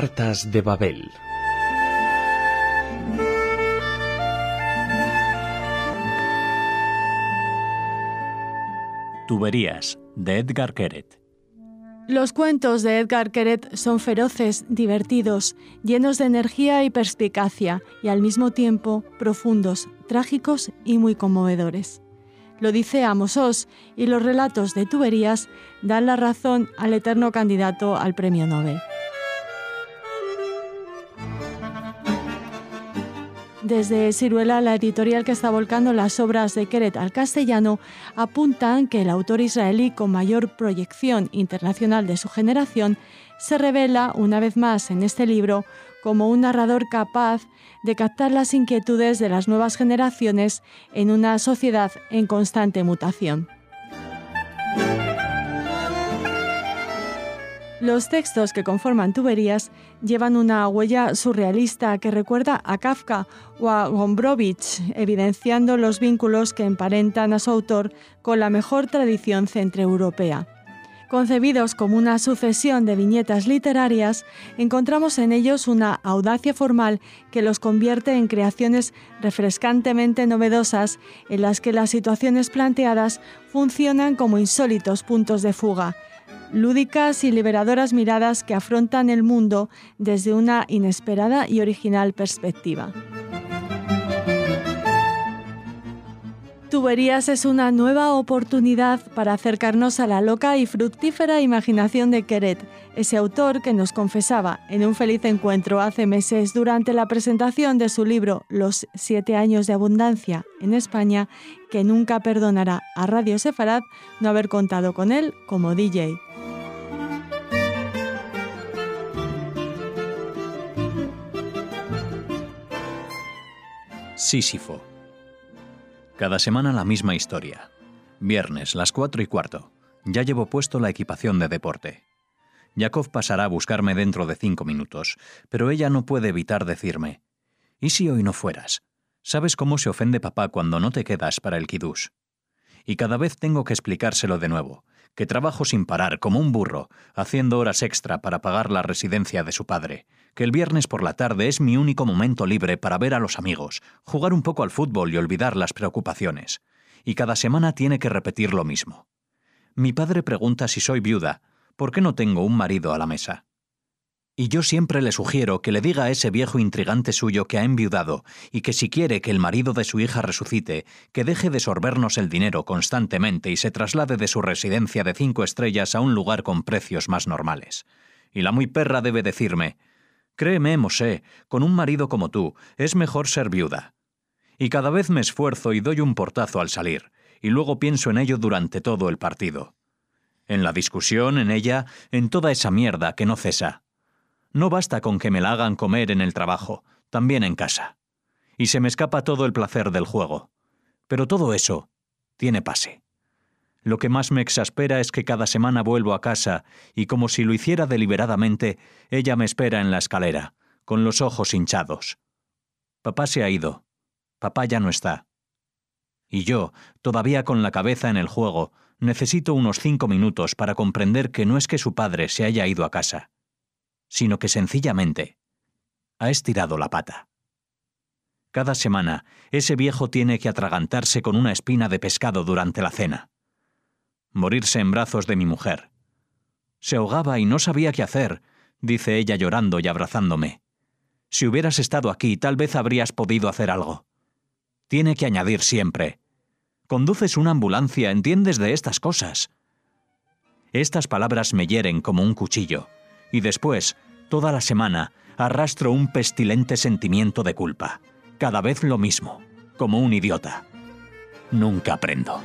Cartas de Babel. Tuberías, de Edgar Keret. Los cuentos de Edgar Keret son feroces, divertidos, llenos de energía y perspicacia, y al mismo tiempo profundos, trágicos y muy conmovedores. Lo dice Amos Oz, y los relatos de Tuberías dan la razón al eterno candidato al premio Nobel. Desde Ciruela, la editorial que está volcando las obras de Keret al castellano, apuntan que el autor israelí con mayor proyección internacional de su generación se revela, una vez más en este libro, como un narrador capaz de captar las inquietudes de las nuevas generaciones en una sociedad en constante mutación. Los textos que conforman Tuberías llevan una huella surrealista que recuerda a Kafka o a Gombrowicz, evidenciando los vínculos que emparentan a su autor con la mejor tradición centroeuropea. Concebidos como una sucesión de viñetas literarias, encontramos en ellos una audacia formal que los convierte en creaciones refrescantemente novedosas en las que las situaciones planteadas funcionan como insólitos puntos de fuga, lúdicas y liberadoras miradas que afrontan el mundo desde una inesperada y original perspectiva. Tuberías es una nueva oportunidad para acercarnos a la loca y fructífera imaginación de Queret, ese autor que nos confesaba en un feliz encuentro hace meses durante la presentación de su libro Los siete años de abundancia en España, que nunca perdonará a Radio Sefarad no haber contado con él como DJ. Sísifo. Cada semana la misma historia. Viernes, las cuatro y cuarto. Ya llevo puesto la equipación de deporte. Yakov pasará a buscarme dentro de cinco minutos, pero ella no puede evitar decirme: ¿Y si hoy no fueras? ¿Sabes cómo se ofende papá cuando no te quedas para el kiddush? Y cada vez tengo que explicárselo de nuevo, que trabajo sin parar, como un burro, haciendo horas extra para pagar la residencia de su padre, que el viernes por la tarde es mi único momento libre para ver a los amigos, jugar un poco al fútbol y olvidar las preocupaciones. Y cada semana tiene que repetir lo mismo. Mi padre pregunta si soy viuda, ¿por qué no tengo un marido a la mesa? Y yo siempre le sugiero que le diga a ese viejo intrigante suyo que ha enviudado y que si quiere que el marido de su hija resucite, que deje de sorbernos el dinero constantemente y se traslade de su residencia de cinco estrellas a un lugar con precios más normales. Y la muy perra debe decirme, Créeme, Mosé, con un marido como tú, es mejor ser viuda. Y cada vez me esfuerzo y doy un portazo al salir, y luego pienso en ello durante todo el partido. En la discusión, en ella, en toda esa mierda que no cesa. No basta con que me la hagan comer en el trabajo, también en casa. Y se me escapa todo el placer del juego. Pero todo eso tiene pase. Lo que más me exaspera es que cada semana vuelvo a casa y como si lo hiciera deliberadamente, ella me espera en la escalera, con los ojos hinchados. Papá se ha ido. Papá ya no está. Y yo, todavía con la cabeza en el juego, necesito unos cinco minutos para comprender que no es que su padre se haya ido a casa sino que sencillamente ha estirado la pata. Cada semana, ese viejo tiene que atragantarse con una espina de pescado durante la cena. Morirse en brazos de mi mujer. Se ahogaba y no sabía qué hacer, dice ella llorando y abrazándome. Si hubieras estado aquí, tal vez habrías podido hacer algo. Tiene que añadir siempre. Conduces una ambulancia, entiendes de estas cosas. Estas palabras me hieren como un cuchillo y después, toda la semana, arrastro un pestilente sentimiento de culpa. Cada vez lo mismo, como un idiota. Nunca aprendo.